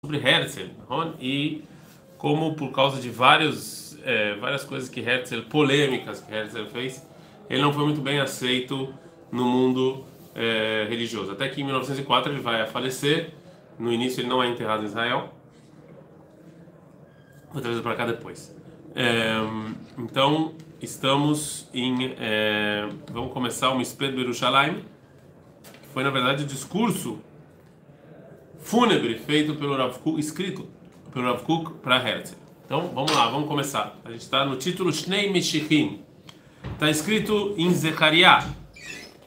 sobre Herzl e como por causa de vários, é, várias coisas que Herzl, polêmicas que Herzl fez, ele não foi muito bem aceito no mundo é, religioso. Até que em 1904 ele vai falecer. No início ele não é enterrado em Israel. Vou trazer para cá depois. É, então estamos em, é, vamos começar o Misped Berushalayim, que foi na verdade o discurso fúnebre feito pelo Rav Kuk, escrito pelo Rav Kuk para Herzl. Então, vamos lá, vamos começar. A gente está no título Shnei Meshichim. Está escrito em Zechariah.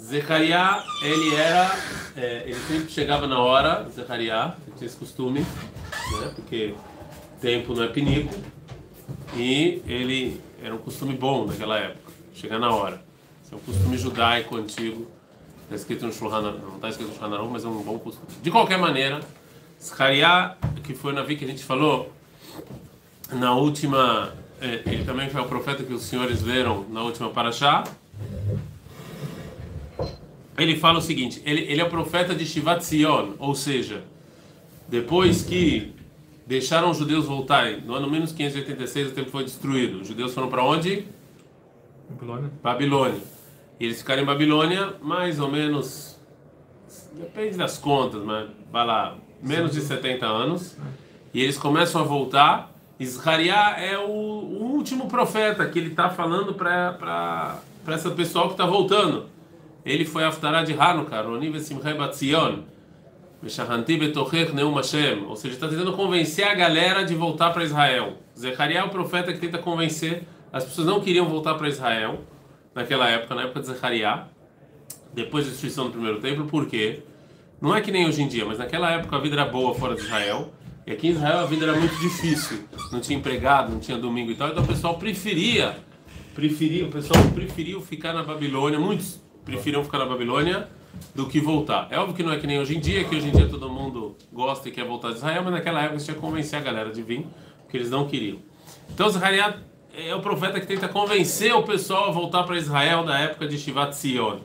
Zechariah, ele era, é, ele sempre chegava na hora, Zechariah, tinha esse costume, né, porque tempo não é pinico, e ele era um costume bom naquela época, chegar na hora. Esse é um costume judaico antigo Está escrito no Shulchan não está escrito no Shulchan mas é um bom costume. De qualquer maneira, Zechariah, que foi o Navi que a gente falou na última, é, ele também foi o profeta que os senhores leram na última paraxá. Ele fala o seguinte: ele, ele é o profeta de Shivat Zion, ou seja, depois que deixaram os judeus voltarem, no ano menos 586 o templo foi destruído. Os judeus foram para onde? Babilônia. Babilônia. E eles ficaram em Babilônia mais ou menos, depende das contas, mas vai lá, menos de 70 anos. E eles começam a voltar. Israel é o, o, último profeta que ele está falando para essa pessoal que está voltando. Ele foi Aftará de Hanukkah, Roni Vesimchai Batzion, Meshahanti Betochech Neum Hashem. Ou seja, está tentando convencer a galera de voltar para Israel. Zechariah é o profeta que tenta convencer. As pessoas não queriam voltar para Israel naquela época, na época de Zechariah, depois da destruição do primeiro templo, porque não é que nem hoje em dia, mas naquela época a vida era boa fora de Israel, e aqui em Israel a vida era muito difícil, não tinha empregado, não tinha domingo e tal, então o pessoal preferia, preferia, o pessoal preferiu ficar na Babilônia, muitos preferiam ficar na Babilônia do que voltar. É óbvio que não é que nem hoje em dia, que hoje em dia todo mundo gosta e quer voltar de Israel, mas naquela época você tinha que convencer a galera de vir, porque eles não queriam. Então Zechariah é o profeta que tenta convencer o pessoal a voltar para Israel da época de Shivat Sion.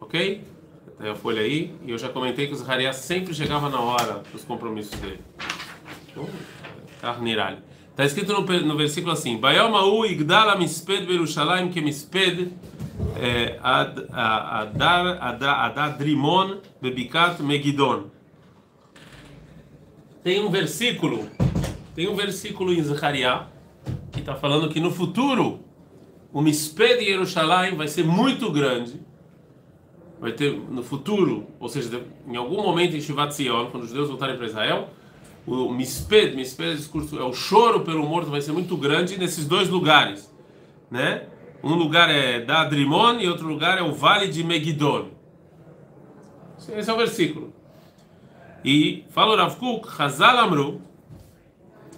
Ok? Tem a folha aí. E eu já comentei que o Zaharias sempre chegava na hora dos compromissos dele. Carnirali. Está escrito no, no versículo assim: Bayomau igdala misped berushalayim que eh, adadrimon bebikat megidon. Tem um versículo, tem um versículo em Zechariah que está falando que no futuro o Misped de Jerusalém vai ser muito grande. Vai ter no futuro, ou seja, em algum momento em Shivat Zion, quando os judeus voltarem para Israel, o Misped, Misped discurso, é o choro pelo morto vai ser muito grande nesses dois lugares, né? Um lugar é da Adrimon e outro lugar é o Vale de Megidon. Esse é o versículo. E fala o Rav Kuk, Hazal Amru,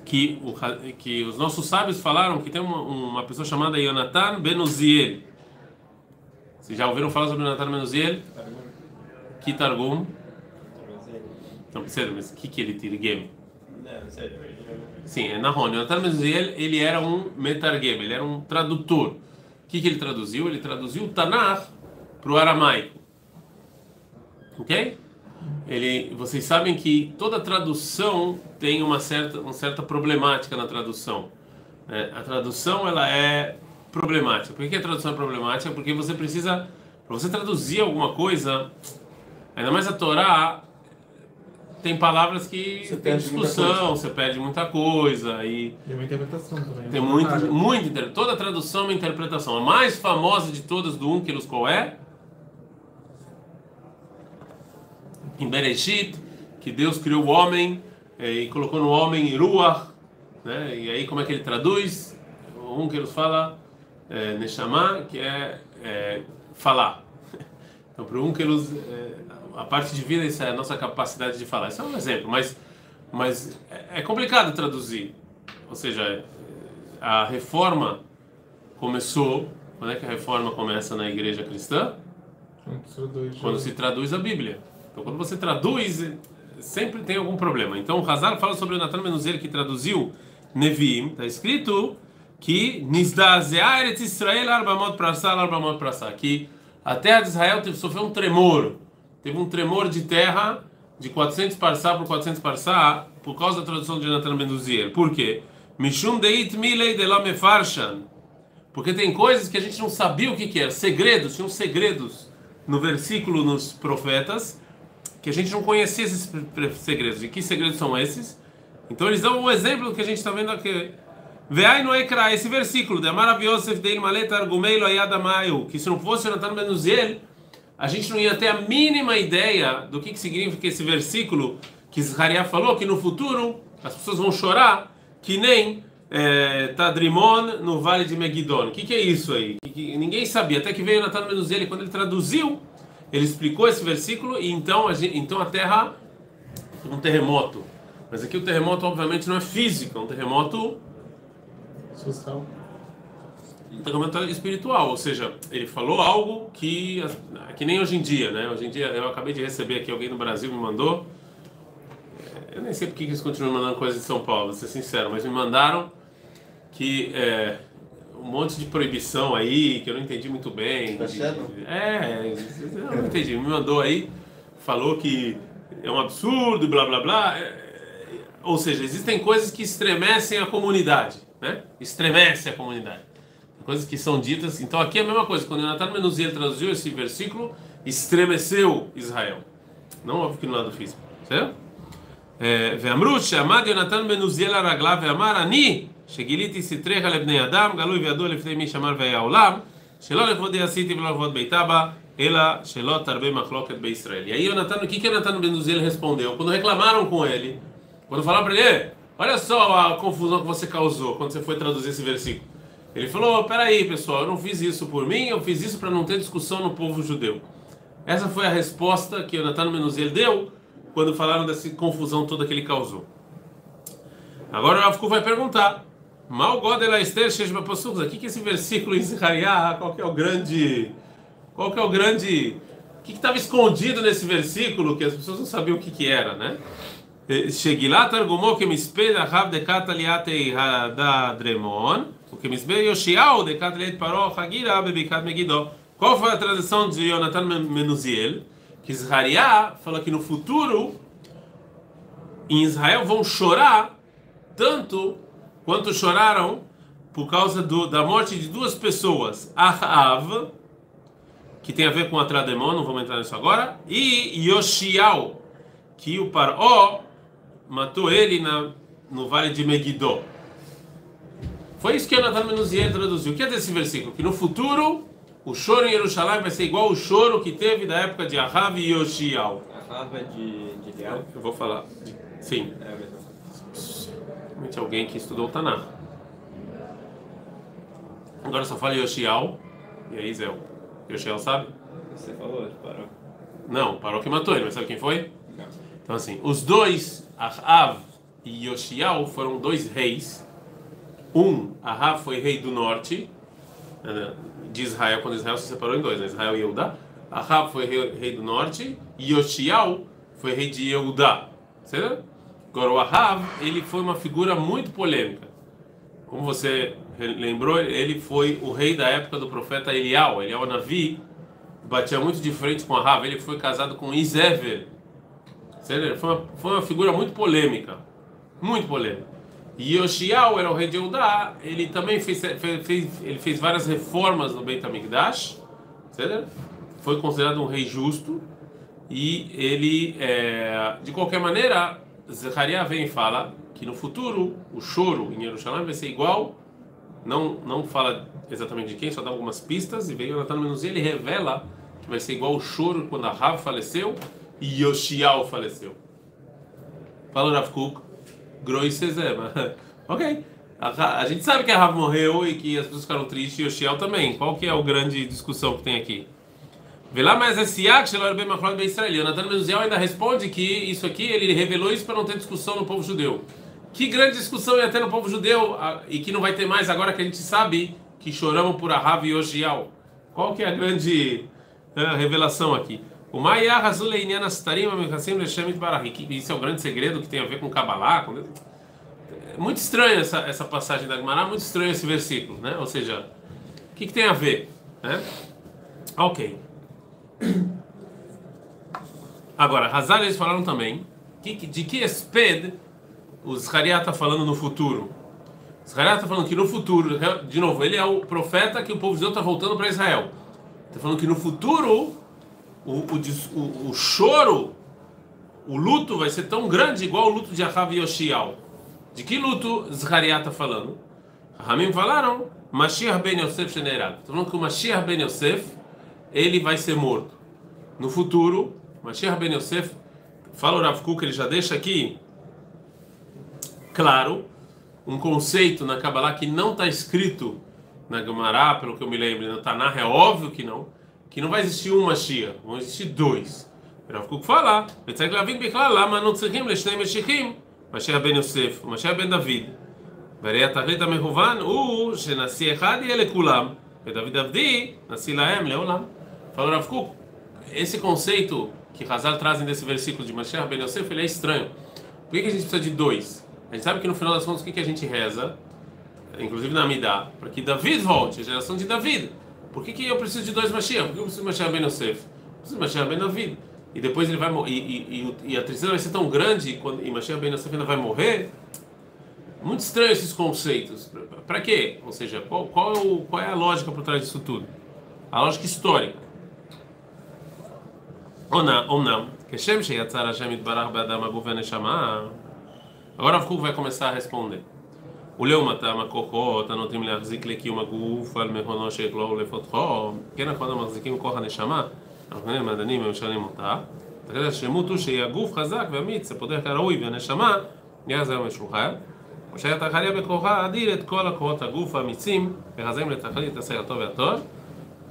que, o, que os nossos sábios falaram que tem uma, uma pessoa chamada Yonatan Benuziel. Vocês já ouviram falar sobre Yonatan Benuziel? Que Targum? Não, sério, mas o que, que ele tirgem? Sim, é Nahon. Yonatan Benuziel, ele era um metargem, ele era um tradutor. O que, que ele traduziu? Ele traduziu o Tanakh para o aramaico. Ok? Ele, vocês sabem que toda tradução tem uma certa, uma certa problemática na tradução. Né? A tradução ela é problemática. Por que a tradução é problemática? Porque você precisa, para você traduzir alguma coisa, ainda mais a Torá, tem palavras que você tem discussão, você perde muita coisa e tem uma interpretação também. Tem muito, muito toda tradução é uma interpretação. A mais famosa de todas do Unkelus qual é? Em Bereshit, que Deus criou o homem é, e colocou no homem Ruach, né? E aí como é que ele traduz? Um que nos fala é, Neshama, que é, é falar. Então, para um que nos, é, a parte de vida isso é a nossa capacidade de falar. Isso é um exemplo, mas mas é, é complicado traduzir. Ou seja, a reforma começou. Quando é que a reforma começa na igreja cristã? Quando se traduz a Bíblia. Então, quando você traduz, sempre tem algum problema. Então, o Hazar fala sobre o Natan Menuzel que traduziu Nevi'im. Está escrito que Nizdazea Israel Arbamot Prasar Arbamot Prasar. Que a terra de Israel teve, sofreu um tremor. Teve um tremor de terra de 400 parsá por 400 parsá por causa da tradução de Jonathan Benduziel. Por quê? Mishum deit milei de la mefarshan. Porque tem coisas que a gente não sabia o que, que era. Segredos, tinham segredos no versículo nos profetas que a gente não conhecia esses segredos. E que segredos são esses? Então eles dão um exemplo que a gente está vendo aqui. Veai no Ekra, esse versículo, de Amar Yosef Deil Maleta Argumeilo que se não fosse Jonathan Benuziel, a gente não ia ter a mínima ideia do que, que significa esse versículo que Zahariah falou, que no futuro as pessoas vão chorar, que nem é, Tadrimon no Vale de Megidon. O que, que é isso aí? Que, que, ninguém sabia, até que veio Jonathan Benuziel, quando ele traduziu, ele explicou esse versículo, e então a, gente, então a terra, um terremoto. Mas aqui o terremoto, obviamente, não é físico, é um terremoto Social. um terremoto espiritual, ou seja, ele falou algo que que nem hoje em dia, né? Hoje em dia eu acabei de receber aqui alguém no Brasil me mandou, eu nem sei porque eles continuam mandando coisas de São Paulo, vou ser sincero, mas me mandaram que é, um monte de proibição aí que eu não entendi muito bem. Tá de- certo? é, eu não entendi. Me mandou aí, falou que é um absurdo, blá blá blá. É, ou seja, existem coisas que estremecem a comunidade, né? Estremece a comunidade. Coisas que são ditas. Então aqui é a mesma coisa. Quando Jonathan Menuziel traduziu esse versículo, estremeceu Israel. Não óbvio que no lado físico, certo? ואמרו שעמד יונתן בן עוזיאל על רגליו ואמר אני שגיליתי סתריך לבני אדם גלוי וידוע לפני מי שמר והיה עולם שלא לכבודי עשיתי ולא לכבוד בית אבא אלא שלא תרבה מחלוקת בישראל. E aí Jonathan, o que que Jonathan ben Uziel respondeu? Quando reclamaram com ele, quando falaram para ele, "Ei, olha só a confusão que você causou quando você foi traduzir esse versículo. Ele falou, peraí pessoal, eu não fiz isso por mim, eu fiz isso para não ter discussão no povo judeu. Essa foi a resposta que Jonathan Menuziel deu quando falaram dessa confusão toda que ele causou. Agora o Rav vai perguntar: Mal Godela Esther Sheshba Passucos. O que esse versículo em Zihariah, qual que é o grande. Qual que é o grande. O que estava escondido nesse versículo que as pessoas não sabiam o que, que era, né? Eh, Shegilat argumou que me espelha Rav de Cataliate da Dremon, o que me espelha Yoshiao de Cataliate Paró Hagira Bebicat Megiddo. Qual foi a tradução de Jonathan Menuziel? Que Israel fala que no futuro em Israel vão chorar tanto quanto choraram por causa do, da morte de duas pessoas, Ahav, que tem a ver com Atrademon, não vamos entrar nisso agora, e Yoshiao, que o Paró matou ele na, no vale de Megiddo. Foi isso que Jonathan Menuziel traduziu. O que é desse versículo? Que no futuro o choro em Jerusalém vai ser igual o choro que teve da época de Ahav e Yoshiao. A rava de, de? Eu vou falar. Sim. É. Realmente alguém que estudou o Tanakh. Agora só fala Yoshiao. E aí, Zé? Yoshiao sabe? Você falou, parou. Não, parou que matou ele, mas sabe quem foi? Não. Então, assim, os dois, Ahav e Yoshiao, foram dois reis. Um, Ahav foi rei do norte, né, de Israel, quando Israel se separou em dois, né? Israel e Eudá. Ahav foi rei, rei do norte e Yoshiao foi rei de Eudá. Certo? Agora, o Ahav, ele foi uma figura muito polêmica. Como você lembrou, ele foi o rei da época do profeta Elial. Elial Navi batia muito de frente com Ahav. Ele foi casado com. Certo? Foi uma, foi uma figura muito polêmica. Muito polêmica. E Yoshiao era o rei de Eudá. Ele também fez, fez, ele fez várias reformas no Beit HaMikdash. Foi considerado um rei justo. E ele, é, de qualquer maneira, Zechariah vem e fala que no futuro o choro em Jerusalém vai ser igual. Não, não fala exatamente de quem, só dá algumas pistas. E veio Natan Menuzi, ele revela que vai ser igual o choro quando Rav faleceu e Yoshiao faleceu. Fala Rav Kuk, Groi Cezé, mas ok. A, a gente sabe que a Rav morreu e que as pessoas ficaram tristes e Yoshiao também. Qual que é a grande discussão que tem aqui? Mas esse Yak, Shelor Ben Machlot Ben Israel. Jonathan Menuziel ainda responde que isso aqui, ele revelou isso para não ter discussão no povo judeu. Que grande discussão ia ter no povo judeu e que não vai ter mais agora que a gente sabe que choramos por Ahav e Yoshiao. Qual que é a grande ah, revelação aqui? O Maya Hazul Leinian Astarim Amikassim Leshemit Barahi. Que Isso é o grande segredo que tem a ver com Kabbalah. com- É muito estranho essa, essa passagem da Gemara, muito estranho esse versículo, né? Ou seja, o que, que tem a ver? Né? Ok. Agora, Hazar eles falaram também que, de que Esped o Zechariah está falando no futuro. Zechariah está falando que no futuro, de novo, ele é o profeta que o povo judeu está voltando para Israel. Está falando que no futuro o, o, o- o choro, o luto vai ser tão grande igual o luto de Ahav e Yoshiao. De que luto Zechariah está falando? Ramim falaram, Mashiach ben Yosef Shenerag. Está falando que o Mashiach ben Yosef, ele vai ser morto. No futuro, Mashiach ben Yosef, fala o Rav Kuk, ele já deixa aqui claro um conceito na Kabbalah que não está escrito na Gemara, pelo que eu me lembro, no Tanakh, é óbvio que não, que não vai existir um Mashiach, vão existir dois. O Rav Kuk fala, וצריך להבין בכלל למה אנו צריכים לשני משיחים, משיח בן יוסף ומשיח בן דוד. והרי התכלית המכוון הוא שנשיא אחד יהיה לכולם, ודוד עבדי, נשיא להם לעולם. Fala o Rav Kuk, esse conceito que Hazal trazem desse versículo de Mashiach ben Yosef, ele é estranho. Por que, que a gente precisa de dois? A gente sabe que no final das contas o que, que a gente reza, inclusive na Amidá, para que David volte, a geração de David. Por que, que eu preciso de dois Mashiach? Por que eu preciso de Mashiach ben Yosef? Eu preciso de Mashiach ben David. E depois ele vai e, e, e, e a tristeza vai ser tão grande quando, e Mashiach ben Yosef ainda vai morrer. Muito estranho esses conceitos. Para quê? Ou seja, qual, qual, é o- qual é a lógica por trás disso tudo? A lógica histórica. אומנם, כשם שיצר השם יתברך באדם הגוף והנשמה, agora הרב קוק a responder. ולעומתם הכוחות הנוטים להחזיק לקיום הגוף על מהונו שכלו ולפותחו, כן נכון המחזיקים כוח הנשמה, אנחנו נראה מעדנים ומשנים אותה, תגיד השלמות הוא שיהיה הגוף חזק ואמיץ, הפותח כראוי, והנשמה נהיה זה משוחרר, ושהיה תחליה בכוחה האדיר את כל הכוחות הגוף האמיצים, וחזרים לתכלית הטוב והטוב,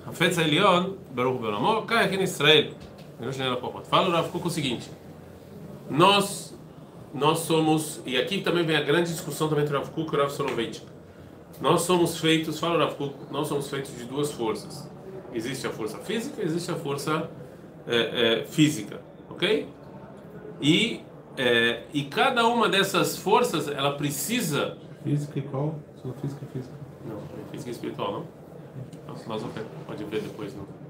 חפץ העליון, ברוך בעולמו, aqui em Israel. Fala o Rav Kuk o seguinte: nós, nós somos, e aqui também vem a grande discussão também entre o Rav Kuk e o Rav Soloveitch. Nós somos feitos, fala o Rav Kuk, nós somos feitos de duas forças. Existe a força física, existe a força é, é, física, ok? E, é, e cada uma dessas forças, ela precisa. Física e qual? Sua física e física. Não, física e espiritual, não? Mas ok, pode ver depois, não.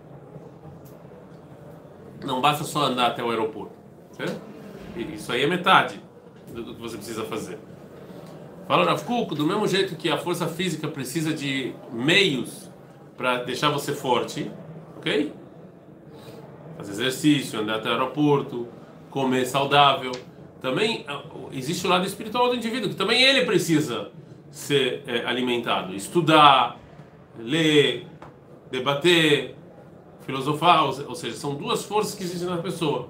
Não basta só andar até o aeroporto, certo? E Isso aí é metade do que você precisa fazer. Fala Rav do mesmo jeito que a força física precisa de meios para deixar você forte, ok? Fazer exercício, andar até o aeroporto, comer saudável. Também ah, existe o lado espiritual do indivíduo, que também ele precisa ser eh, alimentado. Estudar, ler, debater, filosofar, ou se- ou seja, são duas forças que existem na pessoa.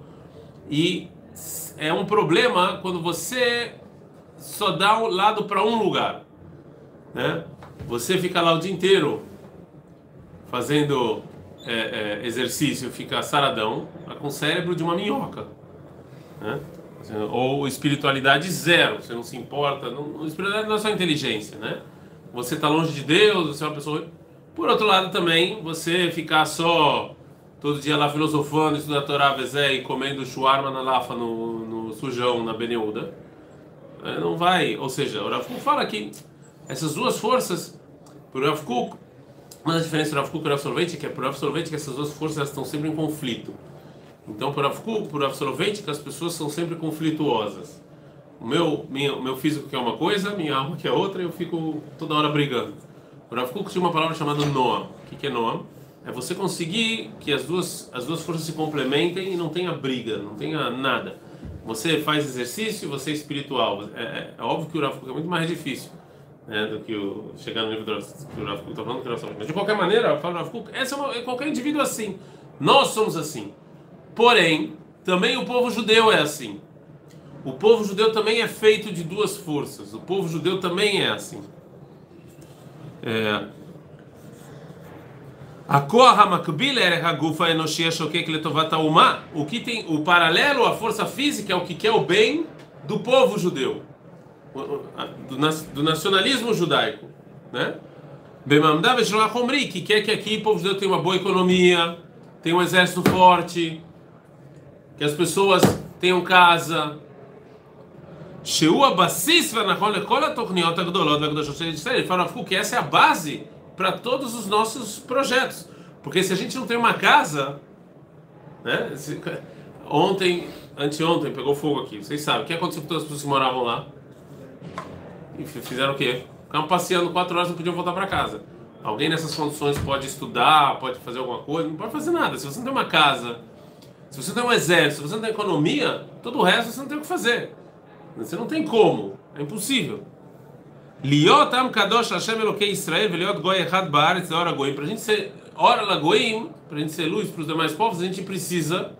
E é um problema quando você só dá o lado para um lugar, né? Você fica lá o dia inteiro fazendo é, é, exercício, fica saradão, tá com o cérebro de uma minhoca, né? Ou espiritualidade zero, você não se importa, não, espiritualidade não é só inteligência, né? Você está longe de Deus, você é uma pessoa. Por outro lado, também, você ficar só todo dia lá filosofando, estudando a Torá, Vezé e comendo shawarma na Lafa, no, no sujão, na Beneuda, é, não vai. Ou seja, o Rav Kuk fala que essas duas forças, por Rav Kuk, uma das diferenças do Rav Kuk e do Rav é que por Rav Soloveitch que essas duas forças estão sempre em conflito. Então, Rav Kuk, por Rav Soloveitch, que as pessoas são sempre conflituosas. O meu, minha, o meu físico quer uma coisa, minha alma quer outra, e eu fico toda hora brigando. O Rav Kuk tinha uma palavra chamada Noam. O que é Noam? É você conseguir que as duas, as duas forças se complementem e não tenha briga, não tenha nada. Você faz exercício, você é espiritual. É, é- é óbvio que o Rav Kuk é muito mais difícil né, do que o, chegar no nível do que o Rav Kuk está falando. que o Rav Soloveitch. Mas de qualquer maneira, eu falo Rav Kuk, essa é uma, qualquer indivíduo é assim. Nós somos assim. Porém, também o povo judeu é assim. O povo judeu também é feito de duas forças. O povo judeu também é assim. É... A Koah Makbil er Hagufa Enoshia Shokek Letovat Uma. O que tem o paralelo à força física é o que quer o bem do povo judeu, a- do, nacionalismo judaico, né? Bemamdav Eshloach Omri, que quer que aqui o povo judeu tenha uma boa economia, tenha um exército forte, que as pessoas tenham casa. Sheu Abassis Venachon Lekola Torniot Agdolot Vagdoshot Shel Israel. Ele fala que essa é a base para todos os nossos projetos. Porque se a gente não tem uma casa, né? Ontem, anteontem, pegou fogo aqui. Vocês sabem, o que aconteceu com todos as que moravam lá? E fizeram o quê? Ficaram passeando quatro horas não podiam voltar para casa. Alguém nessas condições pode estudar, pode fazer alguma coisa, não pode fazer nada. Se você não tem uma casa, se você não tem um exército, se você não tem economia, todo o resto você não tem o que fazer. Você não tem como, é impossível. Liot am kadosh Hashem Elokei Israel, veliot goi echad baaretz, ora goim. Para a gente ser ora lagoim, para a gente ser luz para os demais povos, a gente precisa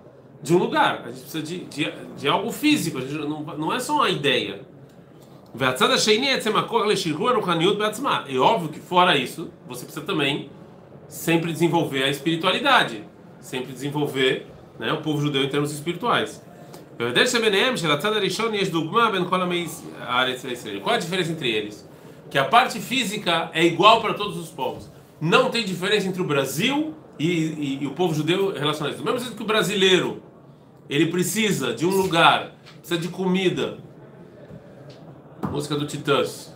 de um lugar, a gente precisa de, de, de algo físico, a gente não, não é só uma ideia. E é óbvio que fora isso, você precisa também sempre desenvolver a espiritualidade, sempre desenvolver né, o povo judeu em termos espirituais. Qual é a diferença entre eles? Que a parte física é igual para todos os povos. Não tem diferença entre o Brasil e, e, e o povo judeu relacionado a isso. Do mesmo jeito que o brasileiro ele precisa de um lugar, precisa de comida. Música do Titãs.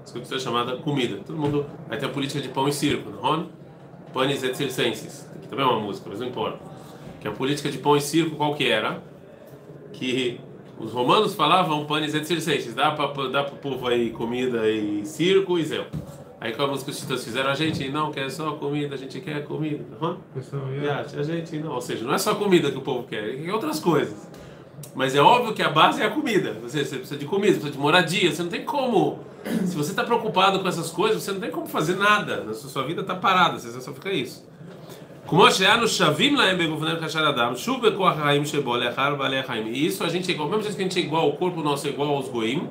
Música do Titãs chamada Comida. Todo mundo vai ter a política de pão e circo, não é? Panis et circenses. Também é uma música, mas não importa. Que a política de pão e circo qual que era? Que os romanos falavam panis et circenses. Dá para dá pro povo aí comida e circo e zéu. Aí que os titãs fizeram? A gente não quer só comida, a gente quer comida. Pessoal, A gente não. Ou seja, não é só comida que o povo quer, é outras coisas. Mas é óbvio que a base é a comida. Você, você precisa de comida, você precisa de moradia. Você não tem como. Se você está preocupado com essas coisas, você não tem como fazer nada. A sua vida está parada, você só fica isso. Como Sheanu Shavim Laem Begufanem Kashar Adam, Shuv Bekoach Haim Shebo Lechar Balei Haim. E isso a gente é igual, mesmo que a gente é igual, o corpo nosso é igual aos Goim,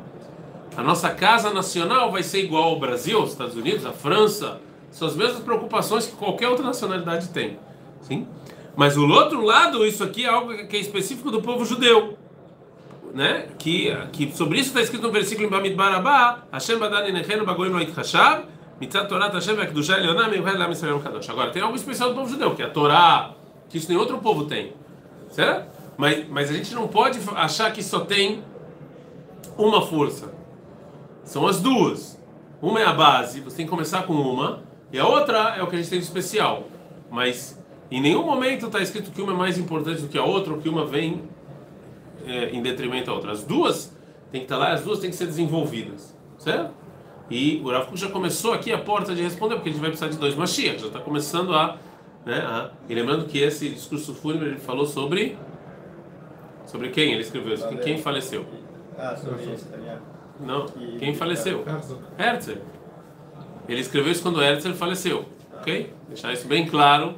a nossa casa nacional vai ser igual ao Brasil, aos Estados Unidos, à França, são as mesmas preocupações que qualquer outra nacionalidade tem. Sim? Mas o outro lado, isso aqui é algo que é específico do povo judeu. Né? Que, que sobre isso está escrito no versículo em Bamid Barabá, Hashem Badani Nechenu Bagoim Loit Hashab, Agora, tem algo especial do povo judeu, que é a Torá, que isso nenhum outro povo tem. Certo? Mas, mas a gente não pode achar que só tem uma força. São as duas. Uma é a base, você tem que começar com uma, e a outra é o que a gente tem de especial. Mas em nenhum momento está escrito que uma é mais importante do que a outra, ou que uma vem é, em detrimento da outra. As duas tem que estar lá, as duas têm que ser desenvolvidas, certo? E o Rav Kuk já começou aqui a porta de responder, porque a gente vai precisar de dois Mashiach, já está começando a, né, a... E lembrando que esse discurso fúnebre ele falou sobre sobre quem ele escreveu isso, quem faleceu. Ah, sobre isso, tá? Não, quem faleceu? Herzl. Ele escreveu isso quando Herzl faleceu, ok? Deixar isso bem claro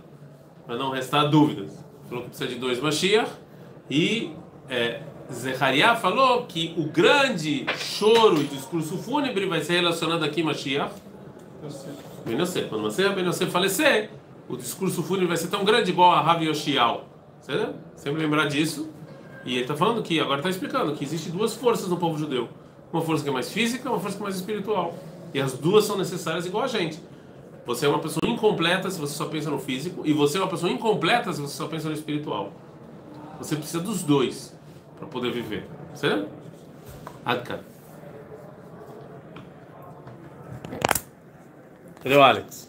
para não restar dúvidas. Falou que precisa de dois Mashiach e é, Zechariah falou que o grande choro e discurso fúnebre vai ser relacionado aqui a Mashiach. Ben Yosef. Quando Mashiach falecer, o discurso fúnebre vai ser tão grande igual a Rav Yoshiao. Sempre lembrar disso. E ele está falando que, agora está explicando, que existe duas forças no povo judeu. Uma força que é mais física, uma força que é mais espiritual. E as duas são necessárias igual a gente. Você é uma pessoa incompleta se você só pensa no físico, e você é uma pessoa incompleta se você só pensa no espiritual. Você precisa dos dois para poder viver. Certo? Adka. O Alex?